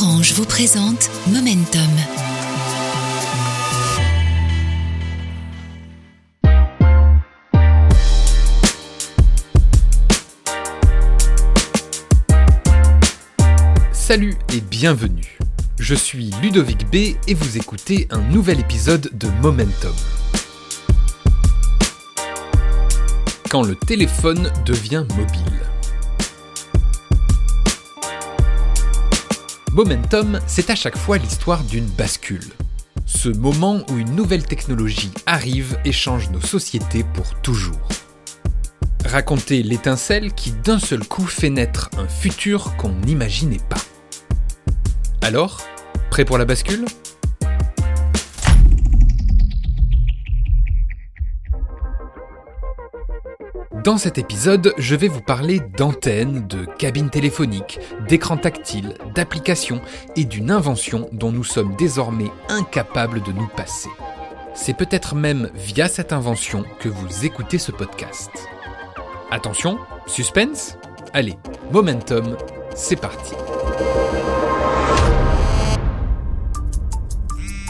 Orange vous présente Momentum. Salut et bienvenue. Je suis Ludovic B et vous écoutez un nouvel épisode de Momentum. Quand le téléphone devient mobile. Momentum, c'est à chaque fois l'histoire d'une bascule. Ce moment où une nouvelle technologie arrive et change nos sociétés pour toujours. Raconter l'étincelle qui d'un seul coup fait naître un futur qu'on n'imaginait pas. Alors, prêt pour la bascule? Dans cet épisode, je vais vous parler d'antennes, de cabines téléphoniques, d'écrans tactiles, d'applications et d'une invention dont nous sommes désormais incapables de nous passer. C'est peut-être même via cette invention que vous écoutez ce podcast. Attention, suspense Allez, momentum, c'est parti.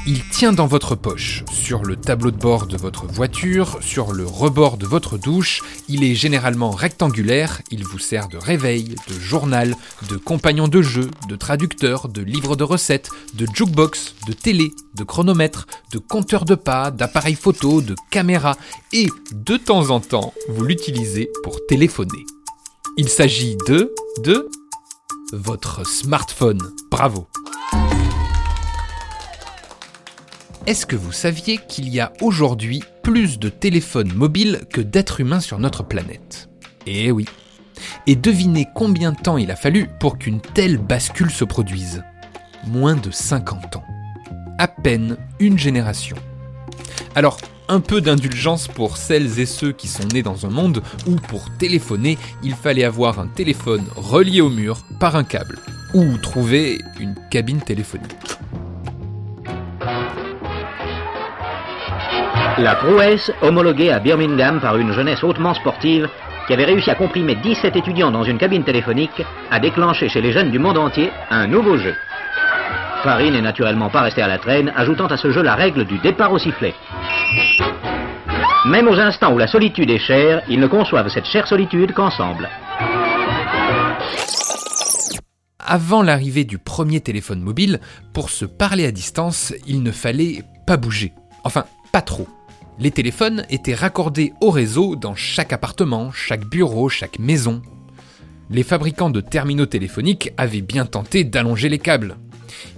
Il tient dans votre poche, sur le tableau de bord de votre voiture, sur le rebord de votre douche. Il est généralement rectangulaire, il vous sert de réveil, de journal, de compagnon de jeu, de traducteur, de livre de recettes, de jukebox, de télé, de chronomètre, de compteur de pas, d'appareil photo, de caméra et de temps en temps, vous l'utilisez pour téléphoner. Il s'agit de de votre smartphone. Bravo. Est-ce que vous saviez qu'il y a aujourd'hui plus de téléphones mobiles que d'êtres humains sur notre planète? Eh oui. Et devinez combien de temps il a fallu pour qu'une telle bascule se produise? Moins de 50 ans. À peine une génération. Alors, un peu d'indulgence pour celles et ceux qui sont nés dans un monde où pour téléphoner, il fallait avoir un téléphone relié au mur par un câble, ou trouver une cabine téléphonique. La prouesse, homologuée à Birmingham par une jeunesse hautement sportive qui avait réussi à comprimer 17 étudiants dans une cabine téléphonique, a déclenché chez les jeunes du monde entier un nouveau jeu. Farine n'est naturellement pas resté à la traîne, ajoutant à ce jeu la règle du départ au sifflet. Même aux instants où la solitude est chère, ils ne conçoivent cette chère solitude qu'ensemble. Avant l'arrivée du premier téléphone mobile, pour se parler à distance, il ne fallait pas bouger. Enfin, pas trop. Les téléphones étaient raccordés au réseau dans chaque appartement, chaque bureau, chaque maison. Les fabricants de terminaux téléphoniques avaient bien tenté d'allonger les câbles.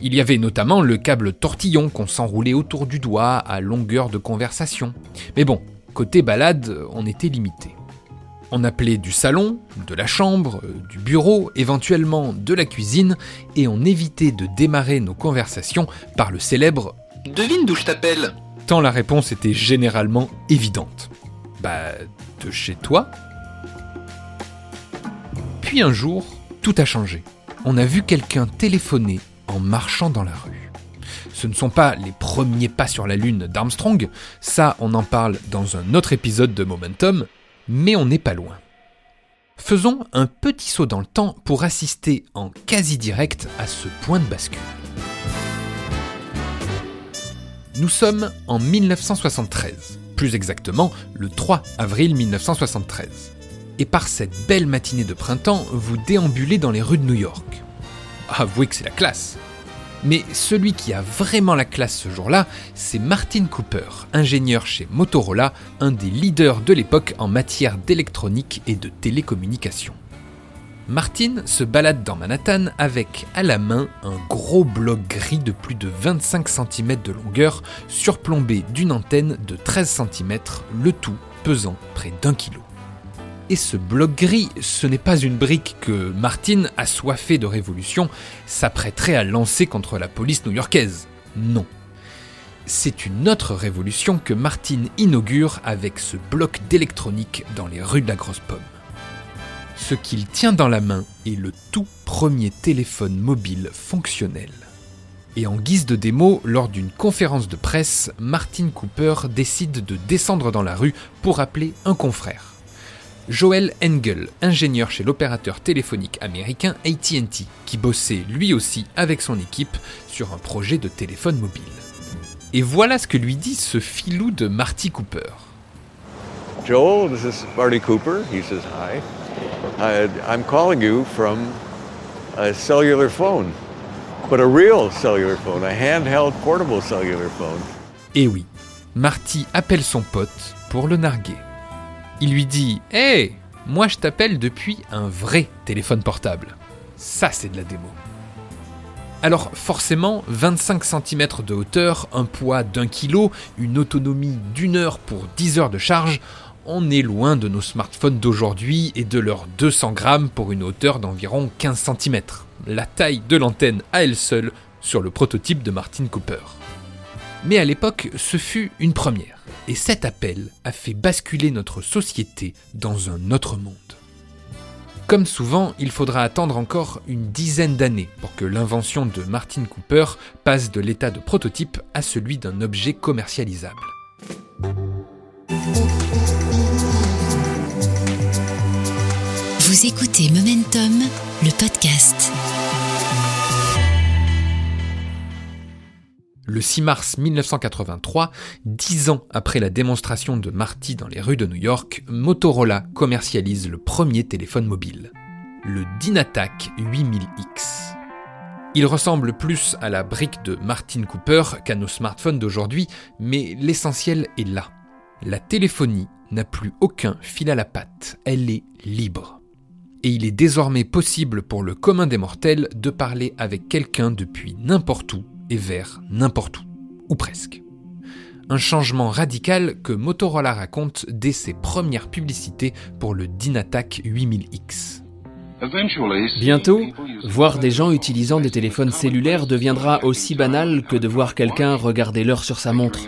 Il y avait notamment le câble tortillon qu'on s'enroulait autour du doigt à longueur de conversation. Mais bon, côté balade, on était limité. On appelait du salon, de la chambre, du bureau, éventuellement de la cuisine, et on évitait de démarrer nos conversations par le célèbre Devine d'où je t'appelle? La réponse était généralement évidente. Bah, de chez toi Puis un jour, tout a changé. On a vu quelqu'un téléphoner en marchant dans la rue. Ce ne sont pas les premiers pas sur la Lune d'Armstrong, ça on en parle dans un autre épisode de Momentum, mais on n'est pas loin. Faisons un petit saut dans le temps pour assister en quasi direct à ce point de bascule. Nous sommes en 1973, plus exactement le 3 avril 1973. Et par cette belle matinée de printemps, vous déambulez dans les rues de New York. Avouez que c'est la classe. Mais celui qui a vraiment la classe ce jour-là, c'est Martin Cooper, ingénieur chez Motorola, un des leaders de l'époque en matière d'électronique et de télécommunications. Martin se balade dans Manhattan avec à la main un gros bloc gris de plus de 25 cm de longueur, surplombé d'une antenne de 13 cm, le tout pesant près d'un kilo. Et ce bloc gris, ce n'est pas une brique que Martin, assoiffé de révolution, s'apprêterait à lancer contre la police new-yorkaise. Non. C'est une autre révolution que Martin inaugure avec ce bloc d'électronique dans les rues de la Grosse Pomme. Ce qu'il tient dans la main est le tout premier téléphone mobile fonctionnel. Et en guise de démo, lors d'une conférence de presse, Martin Cooper décide de descendre dans la rue pour appeler un confrère. Joel Engel, ingénieur chez l'opérateur téléphonique américain ATT, qui bossait lui aussi avec son équipe sur un projet de téléphone mobile. Et voilà ce que lui dit ce filou de Marty Cooper. Joel, this is Marty Cooper. He says, Hi. I'm calling you from a cellular phone, but a real cellular phone, a handheld portable cellular phone. Et oui, Marty appelle son pote pour le narguer. Il lui dit Hé, moi je t'appelle depuis un vrai téléphone portable. Ça, c'est de la démo. Alors forcément, 25 cm de hauteur, un poids d'un kilo, une autonomie d'une heure pour 10 heures de charge, on est loin de nos smartphones d'aujourd'hui et de leurs 200 grammes pour une hauteur d'environ 15 cm, la taille de l'antenne à elle seule sur le prototype de Martin Cooper. Mais à l'époque, ce fut une première, et cet appel a fait basculer notre société dans un autre monde. Comme souvent, il faudra attendre encore une dizaine d'années pour que l'invention de Martin Cooper passe de l'état de prototype à celui d'un objet commercialisable. Vous écoutez Momentum, le podcast. Le 6 mars 1983, dix ans après la démonstration de Marty dans les rues de New York, Motorola commercialise le premier téléphone mobile, le Dynatac 8000X. Il ressemble plus à la brique de Martin Cooper qu'à nos smartphones d'aujourd'hui, mais l'essentiel est là. La téléphonie n'a plus aucun fil à la patte, elle est libre. Et il est désormais possible pour le commun des mortels de parler avec quelqu'un depuis n'importe où et vers n'importe où, ou presque. Un changement radical que Motorola raconte dès ses premières publicités pour le Dynatac 8000X. Bientôt, voir des gens utilisant des téléphones cellulaires deviendra aussi banal que de voir quelqu'un regarder l'heure sur sa montre,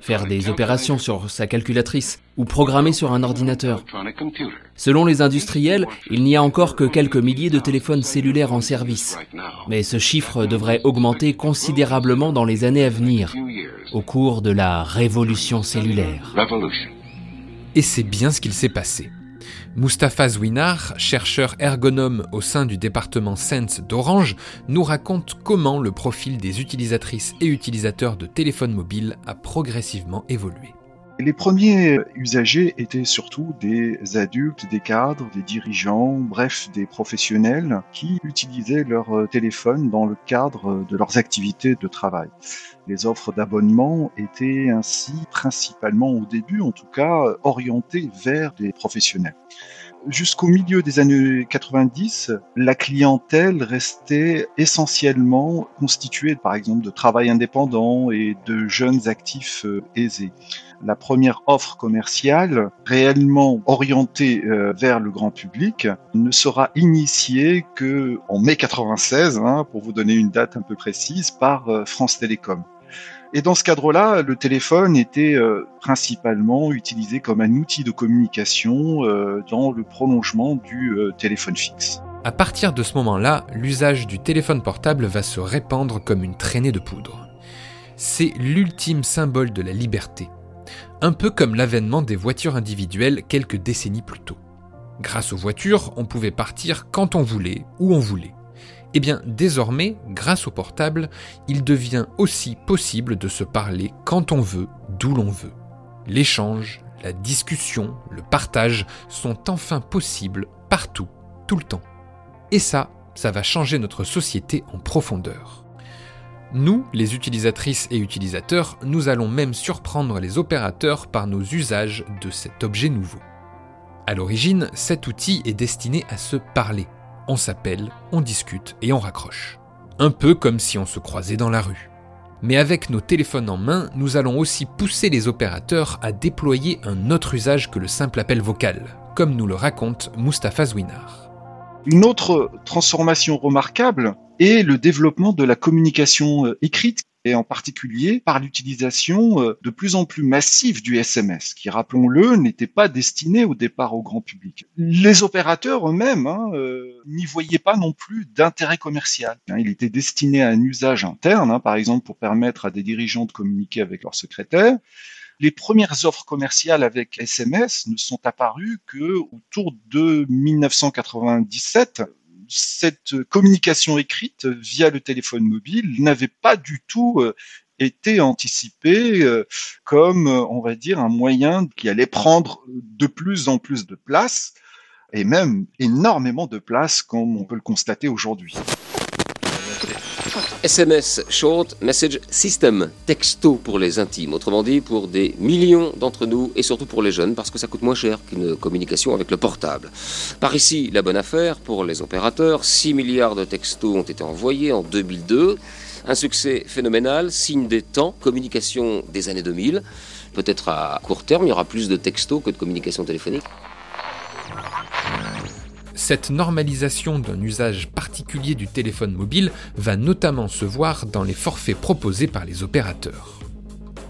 faire des opérations sur sa calculatrice ou programmer sur un ordinateur. Selon les industriels, il n'y a encore que quelques milliers de téléphones cellulaires en service. Mais ce chiffre devrait augmenter considérablement dans les années à venir, au cours de la révolution cellulaire. Et c'est bien ce qu'il s'est passé. Mustapha Zwinar, chercheur ergonome au sein du département Sense d'Orange, nous raconte comment le profil des utilisatrices et utilisateurs de téléphones mobiles a progressivement évolué. Les premiers usagers étaient surtout des adultes, des cadres, des dirigeants, bref, des professionnels qui utilisaient leur téléphone dans le cadre de leurs activités de travail. Les offres d'abonnement étaient ainsi principalement au début, en tout cas, orientées vers des professionnels jusqu'au milieu des années 90, la clientèle restait essentiellement constituée, par exemple, de travail indépendant et de jeunes actifs euh, aisés la première offre commerciale réellement orientée euh, vers le grand public ne sera initiée que en mai 96, hein, pour vous donner une date un peu précise, par euh, France Télécom. Et dans ce cadre-là, le téléphone était euh, principalement utilisé comme un outil de communication dans le prolongement du téléphone fixe. À partir de ce moment-là, l'usage du téléphone portable va se répandre comme une traînée de poudre. C'est l'ultime symbole de la liberté un peu comme l'avènement des voitures individuelles quelques décennies plus tôt. Grâce aux voitures, on pouvait partir quand on voulait, où on voulait. Eh bien, désormais, grâce au portable, il devient aussi possible de se parler quand on veut, d'où l'on veut. L'échange, la discussion, le partage sont enfin possibles partout, tout le temps. Et ça, ça va changer notre société en profondeur. Nous, les utilisatrices et utilisateurs, nous allons même surprendre les opérateurs par nos usages de cet objet nouveau. À l'origine, cet outil est destiné à se parler. On s'appelle, on discute et on raccroche. Un peu comme si on se croisait dans la rue. Mais avec nos téléphones en main, nous allons aussi pousser les opérateurs à déployer un autre usage que le simple appel vocal, comme nous le raconte Mustapha Zwinar. Une autre transformation remarquable est le développement de la communication euh, écrite et en particulier par l'utilisation euh, de plus en plus massive du SMS, qui, rappelons-le, n'était pas destiné au départ au grand public. Les opérateurs eux-mêmes hein, euh, n'y voyaient pas non plus d'intérêt commercial. Hein. il était destiné à un usage interne, hein, par exemple pour permettre à des dirigeants de communiquer avec leurs secrétaires, Les premières offres commerciales avec SMS ne sont apparues que autour de 1997 cette communication écrite via le téléphone mobile n'avait pas du tout euh, été anticipée euh, comme, on va dire, un moyen qui allait prendre de plus en plus de place et même énormément de place comme on peut le constater aujourd'hui. SMS, Short Message System, texto pour les intimes, autrement dit pour des millions d'entre nous et surtout pour les jeunes parce que ça coûte moins cher qu'une communication avec le portable. Par ici, la bonne affaire pour les opérateurs, 6 milliards de textos ont été envoyés en 2002, un succès phénoménal, signe des temps, communication des années 2000. Peut-être à court terme, il y aura plus de textos que de communication téléphonique. Cette normalisation d'un usage particulier du téléphone mobile va notamment se voir dans les forfaits proposés par les opérateurs.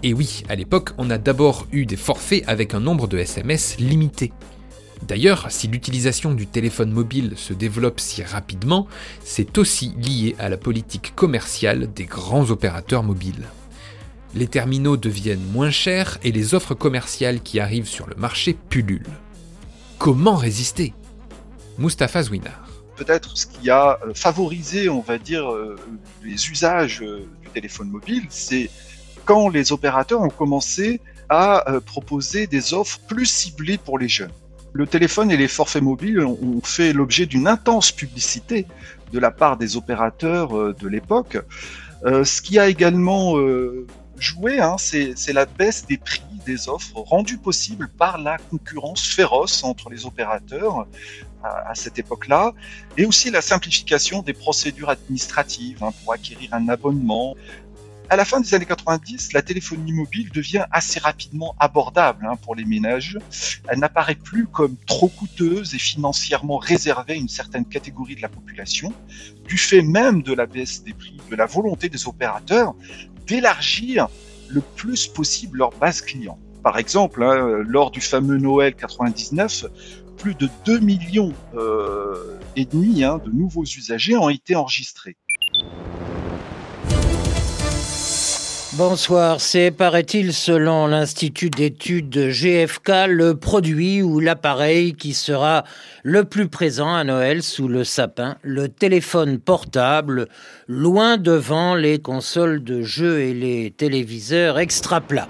Et oui, à l'époque, on a d'abord eu des forfaits avec un nombre de SMS limité. D'ailleurs, si l'utilisation du téléphone mobile se développe si rapidement, c'est aussi lié à la politique commerciale des grands opérateurs mobiles. Les terminaux deviennent moins chers et les offres commerciales qui arrivent sur le marché pullulent. Comment résister? Mustapha Zwinar. Peut-être ce qui a euh, favorisé, on va dire, euh, les usages euh, du téléphone mobile, c'est quand les opérateurs ont commencé à proposer des offres plus ciblées pour les jeunes. Le téléphone et les forfaits mobiles ont fait l'objet d'une intense publicité de la part des opérateurs de l'époque. ce qui a également joué, hein, c'est la baisse des prix des offres rendues possibles par la concurrence féroce entre les opérateurs à, cette époque-là, et aussi la simplification des procédures administratives hein, pour acquérir un abonnement. À la fin des années 90, la téléphonie mobile devient assez rapidement abordable hein, pour les ménages. Elle n'apparaît plus comme trop coûteuse et financièrement réservée à une certaine catégorie de la population, du fait même de la baisse des prix, de la volonté des opérateurs d'élargir le plus possible leur base client. Par exemple, hein, lors du fameux Noël 99, plus de 2 millions euh, et demi hein, de nouveaux usagers ont été enregistrés. Bonsoir, c'est, paraît-il, selon l'Institut d'études GFK, le produit ou l'appareil qui sera le plus présent à Noël sous le sapin, le téléphone portable, loin devant les consoles de jeux et les téléviseurs extra plats.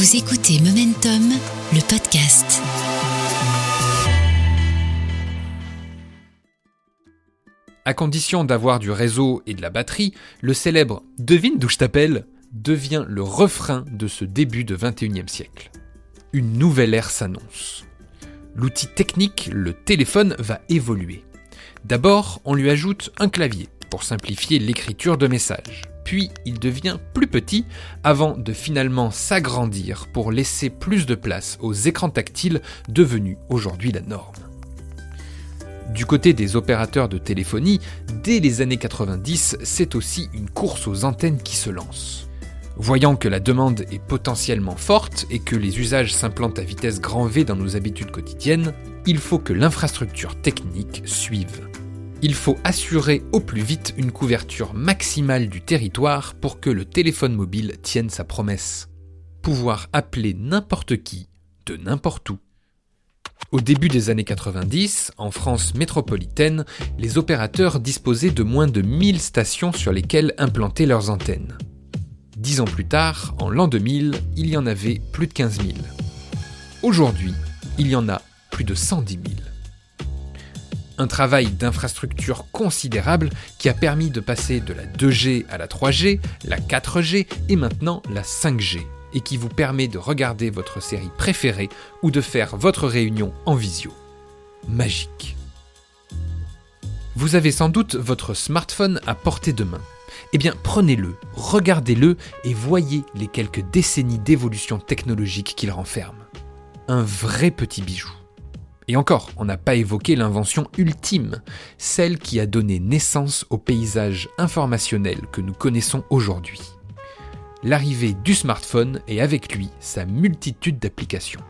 Vous écoutez Momentum, le podcast. À condition d'avoir du réseau et de la batterie, le célèbre Devine d'où je t'appelle devient le refrain de ce début de 21e siècle. Une nouvelle ère s'annonce. L'outil technique, le téléphone, va évoluer. D'abord, on lui ajoute un clavier pour simplifier l'écriture de messages puis il devient plus petit avant de finalement s'agrandir pour laisser plus de place aux écrans tactiles devenus aujourd'hui la norme. Du côté des opérateurs de téléphonie, dès les années 90, c'est aussi une course aux antennes qui se lance. Voyant que la demande est potentiellement forte et que les usages s'implantent à vitesse grand V dans nos habitudes quotidiennes, il faut que l'infrastructure technique suive il faut assurer au plus vite une couverture maximale du territoire pour que le téléphone mobile tienne sa promesse. Pouvoir appeler n'importe qui, de n'importe où. Au début des années 90, en France métropolitaine, les opérateurs disposaient de moins de 1000 stations sur lesquelles implanter leurs antennes. Dix ans plus tard, en l'an 2000, il y en avait plus de 15 000. Aujourd'hui, il y en a plus de 110 000 un travail d'infrastructure considérable qui a permis de passer de la 2G à la 3G, la 4G et maintenant la 5G, et qui vous permet de regarder votre série préférée ou de faire votre réunion en visio. Magique. Vous avez sans doute votre smartphone à portée de main. Eh bien, prenez-le, regardez-le et voyez les quelques décennies d'évolution technologique qu'il renferme. Un vrai petit bijou. Et encore, on n'a pas évoqué l'invention ultime, celle qui a donné naissance au paysage informationnel que nous connaissons aujourd'hui. L'arrivée du smartphone et avec lui sa multitude d'applications.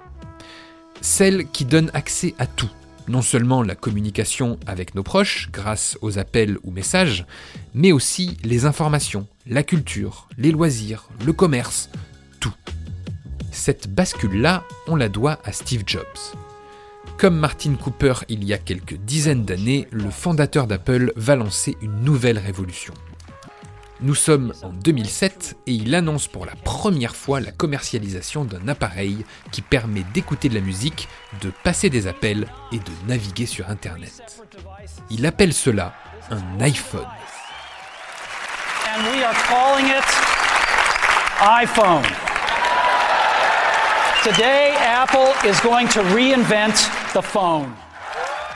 Celle qui donne accès à tout, Non seulement la communication avec nos proches grâce aux appels ou messages, mais aussi les informations, la culture, les loisirs, le commerce, tout. Cette bascule-là, on la doit à Steve Jobs. Comme Martin Cooper il y a quelques dizaines d'années, le fondateur d'Apple va lancer une nouvelle révolution. Nous sommes en 2007 et il annonce pour la première fois la commercialisation d'un appareil qui permet d'écouter de la musique, de passer des appels et de naviguer sur Internet. Il appelle cela un iPhone. iPhone. Today, Apple is going to reinvent the phone.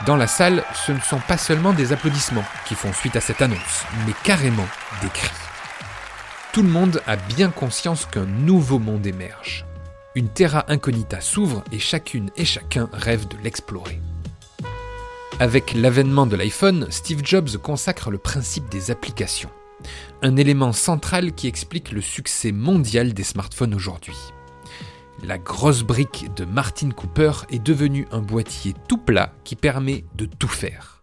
Dans la salle, ce ne sont pas seulement des applaudissements qui font suite à cette annonce, mais carrément des cris. Tout le monde a bien conscience qu'un nouveau monde émerge. Une terra incognita s'ouvre et chacune et chacun rêve de l'explorer. Avec l'avènement de l'iPhone, Steve Jobs consacre le principe des applications, un élément central qui explique le succès mondial des smartphones aujourd'hui. La grosse brique de Martin Cooper est devenue un boîtier tout plat qui permet de tout faire.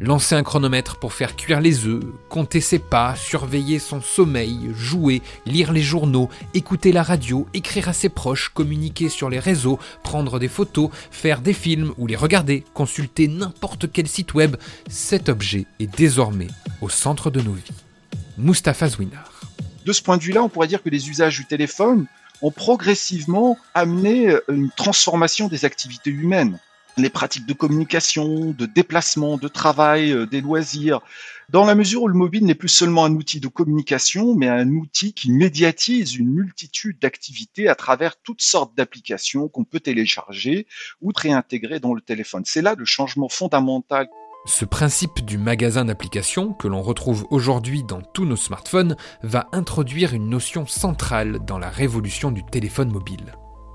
Lancer un chronomètre pour faire cuire les œufs, compter ses pas, surveiller son sommeil, jouer, lire les journaux, écouter la radio, écrire à ses proches, communiquer sur les réseaux, prendre des photos, faire des films ou les regarder, consulter n'importe quel site web, cet objet est désormais au centre de nos vies. Mustapha Zwinar. De ce point de vue-là, on pourrait dire que les usages du téléphone ont progressivement amené euh, une transformation des activités humaines. Les pratiques de communication, de déplacement, de travail, euh, des loisirs, dans la mesure où le mobile n'est plus seulement un outil de communication, mais un outil qui médiatise une multitude d'activités à travers toutes sortes d'applications qu'on peut télécharger ou réintégrer dans le téléphone. C'est là le changement fondamental ce principe du magasin d'applications, que l'on retrouve aujourd'hui dans tous nos smartphones, va introduire une notion centrale dans la révolution du téléphone mobile.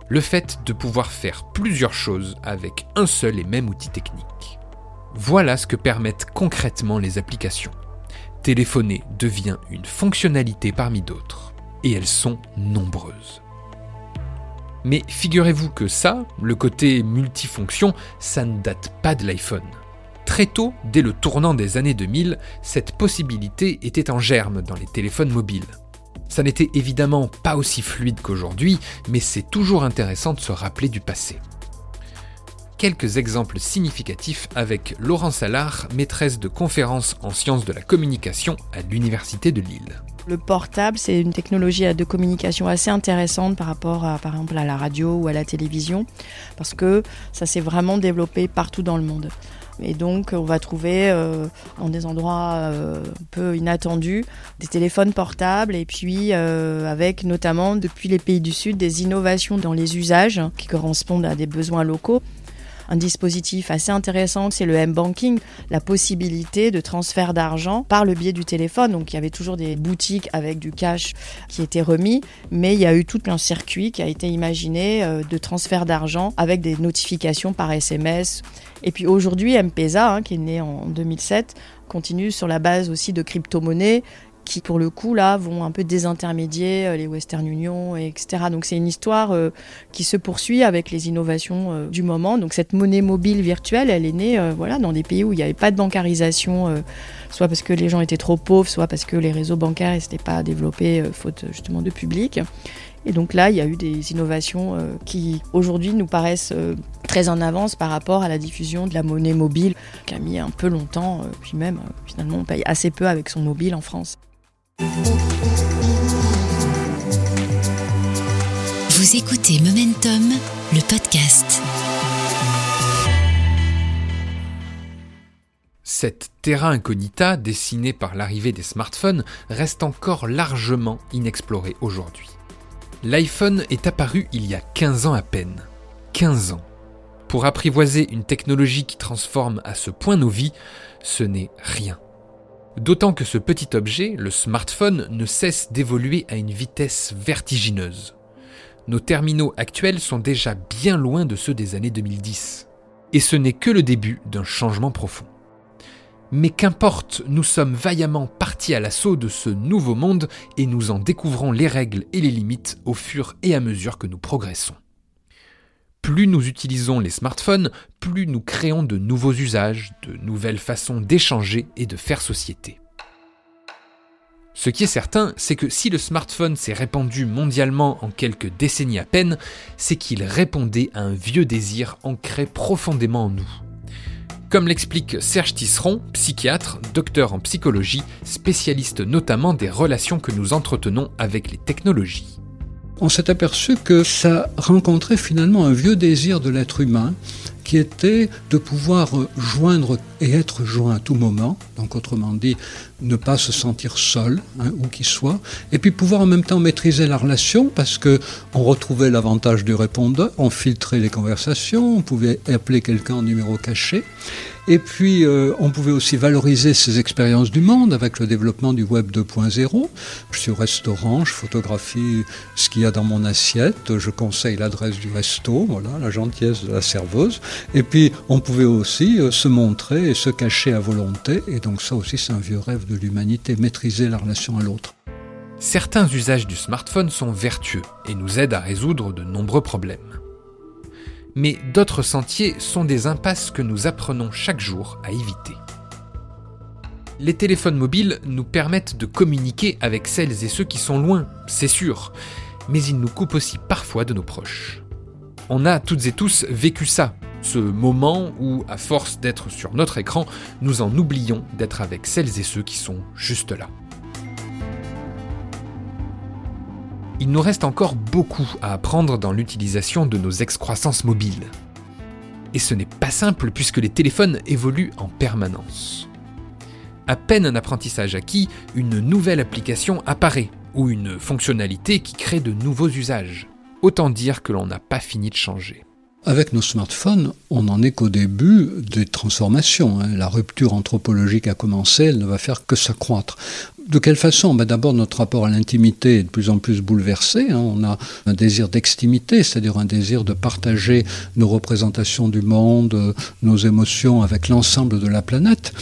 Le fait de pouvoir faire plusieurs choses avec un seul et même outil technique. Voilà ce que permettent concrètement les applications. Téléphoner devient une fonctionnalité parmi d'autres, et elles sont nombreuses. Mais figurez-vous que ça, le côté multifonction, ça ne date pas de l'iPhone. Très tôt, dès le tournant des années 2000, cette possibilité était en germe dans les téléphones mobiles. Ça n'était évidemment pas aussi fluide qu'aujourd'hui, mais c'est toujours intéressant de se rappeler du passé. Quelques exemples significatifs avec Laurence Allard, maîtresse de conférences en sciences de la communication à l'Université de Lille. Le portable, c'est une technologie de communication assez intéressante par rapport par exemple, à la radio ou à la télévision, parce que ça s'est vraiment développé partout dans le monde. Et donc, on va trouver euh, dans des endroits euh, un peu inattendus des téléphones portables et puis euh, avec notamment depuis les pays du Sud des innovations dans les usages qui correspondent à des besoins locaux un dispositif assez intéressant, c'est le M-Banking, la possibilité de transfert d'argent par le biais du téléphone. Donc il y avait toujours des boutiques avec du cash qui était remis, mais il y a eu tout un circuit qui a été imaginé euh, de transfert d'argent avec des notifications par SMS. Et puis aujourd'hui, M-Pesa, hein, qui est né en 2007, continue sur la base aussi de crypto-monnaies qui pour le coup là vont un peu désintermédier euh, les Western Union, etc. Donc c'est une histoire euh, qui se poursuit avec les innovations euh, du moment. Donc cette monnaie mobile virtuelle, elle est née voilà, dans des pays où il n'y avait pas de bancarisation, soit parce que les gens étaient trop pauvres, soit parce que les réseaux bancaires n'étaient pas développés faute justement de public. Et donc là, il y a eu des innovations qui aujourd'hui nous paraissent très en avance par rapport à la diffusion de la monnaie mobile, qui a mis un peu longtemps, puis même finalement on paye assez peu avec son mobile en France. Vous écoutez Momentum, le podcast. Cette terra incognita, dessinée par l'arrivée des smartphones, reste encore largement inexplorée aujourd'hui. L'iPhone est apparu il y a 15 ans à peine. 15 ans. Pour apprivoiser une technologie qui transforme à ce point nos vies, ce n'est rien. D'autant que ce petit objet, le smartphone, ne cesse d'évoluer à une vitesse vertigineuse. Nos terminaux actuels sont déjà bien loin de ceux des années 2010. Et ce n'est que le début d'un changement profond. Mais qu'importe, nous sommes vaillamment partis à l'assaut de ce nouveau monde et nous en découvrons les règles et les limites au fur et à mesure que nous progressons. Plus nous utilisons les smartphones, plus nous créons de nouveaux usages, de nouvelles façons d'échanger et de faire société. Ce qui est certain, c'est que si le smartphone s'est répandu mondialement en quelques décennies à peine, c'est qu'il répondait à un vieux désir ancré profondément en nous. Comme l'explique Serge Tisseron, psychiatre, docteur en psychologie, spécialiste notamment des relations que nous entretenons avec les technologies. On s'est aperçu que ça rencontrait finalement un vieux désir de l'être humain qui était de pouvoir joindre et être joint à tout moment, donc autrement dit, ne pas se sentir seul, hein, où qu'il soit, et puis pouvoir en même temps maîtriser la relation, parce que on retrouvait l'avantage du répondeur, on filtrait les conversations, on pouvait appeler quelqu'un en numéro caché, et puis, euh, on pouvait aussi valoriser ces expériences du monde avec le développement du Web 2.0. Je suis au restaurant, je photographie ce qu'il y a dans mon assiette, je conseille l'adresse du resto, voilà, la gentillesse de la serveuse. Et puis, on pouvait aussi euh, se montrer et se cacher à volonté. Et donc, ça aussi, c'est un vieux rêve de l'humanité, maîtriser la relation à l'autre. Certains usages du smartphone sont vertueux et nous aident à résoudre de nombreux problèmes mais d'autres sentiers sont des impasses que nous apprenons chaque jour à éviter. Les téléphones mobiles nous permettent de communiquer avec celles et ceux qui sont loin, c'est sûr, mais ils nous coupent aussi parfois de nos proches. On a toutes et tous vécu ça, ce moment où, à force d'être sur notre écran, nous en oublions d'être avec celles et ceux qui sont juste là. il nous reste encore beaucoup à apprendre dans l'utilisation de nos excroissances mobiles. Et ce n'est pas simple puisque les téléphones évoluent en permanence. À peine un apprentissage acquis, une nouvelle application apparaît, ou une fonctionnalité qui crée de nouveaux usages. Autant dire que l'on n'a pas fini de changer. Avec nos smartphones, on n'en est qu'au début des transformations. Hein. La rupture anthropologique a commencé, elle ne va faire que s'accroître. De quelle façon? Ben D'abord, notre rapport à l'intimité est de plus en plus bouleversé. Hein. On a un désir d'extimité, c'est-à-dire un désir de partager nos représentations du monde, nos émotions avec l'ensemble de la planète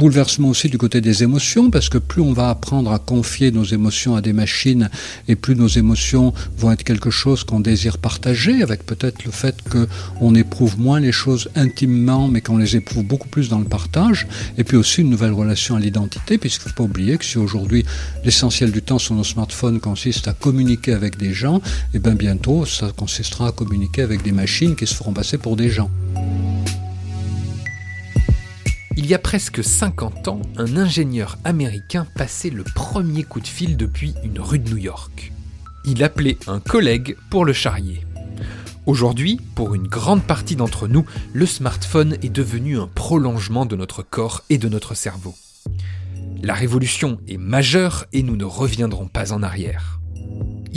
bouleversement aussi du côté des émotions, parce que plus on va apprendre à confier nos émotions à des machines, et plus nos émotions vont être quelque chose qu'on désire partager, avec peut-être le fait qu'on éprouve moins les choses intimement, mais qu'on les éprouve beaucoup plus dans le partage, et puis aussi une nouvelle relation à l'identité, puisqu'il ne faut pas oublier que si aujourd'hui l'essentiel du temps sur nos smartphones consiste à communiquer avec des gens, et eh bien bientôt ça consistera à communiquer avec des machines qui se feront passer pour des gens. Il y a presque 50 ans, un ingénieur américain passait le premier coup de fil depuis une rue de New York. Il appelait un collègue pour le charrier. Aujourd'hui, pour une grande partie d'entre nous, le smartphone est devenu un prolongement de notre corps et de notre cerveau. La révolution est majeure et nous ne reviendrons pas en arrière.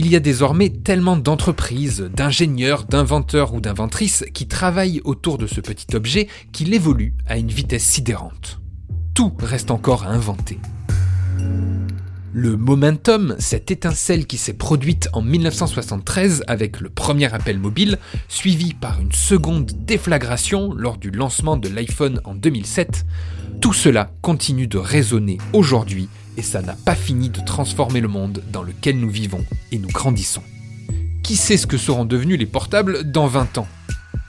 Il y a désormais tellement d'entreprises, d'ingénieurs, d'inventeurs ou d'inventrices qui travaillent autour de ce petit objet qu'il évolue à une vitesse sidérante. Tout reste encore à inventer. Le momentum, cette étincelle qui s'est produite en 1973 avec le premier appel mobile, suivi par une seconde déflagration lors du lancement de l'iPhone en 2007, tout cela continue de résonner aujourd'hui et ça n'a pas fini de transformer le monde dans lequel nous vivons et nous grandissons. Qui sait ce que seront devenus les portables dans 20 ans?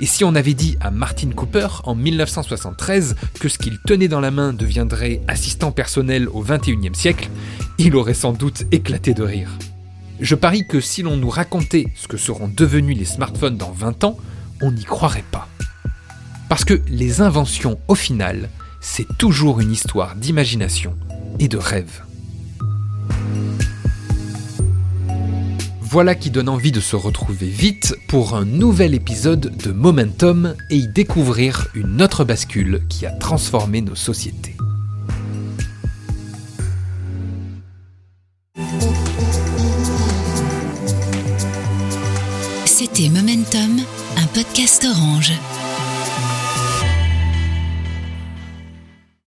Et si on avait dit à Martin Cooper en 1973 que ce qu'il tenait dans la main deviendrait assistant personnel au 21e siècle, il aurait sans doute éclaté de rire. Je parie que si l'on nous racontait ce que seront devenus les smartphones dans 20 ans, on n'y croirait pas. Parce que les inventions, au final, c'est toujours une histoire d'imagination et de rêve. Voilà qui donne envie de se retrouver vite pour un nouvel épisode de Momentum et y découvrir une autre bascule qui a transformé nos sociétés. C'était Momentum, un podcast orange.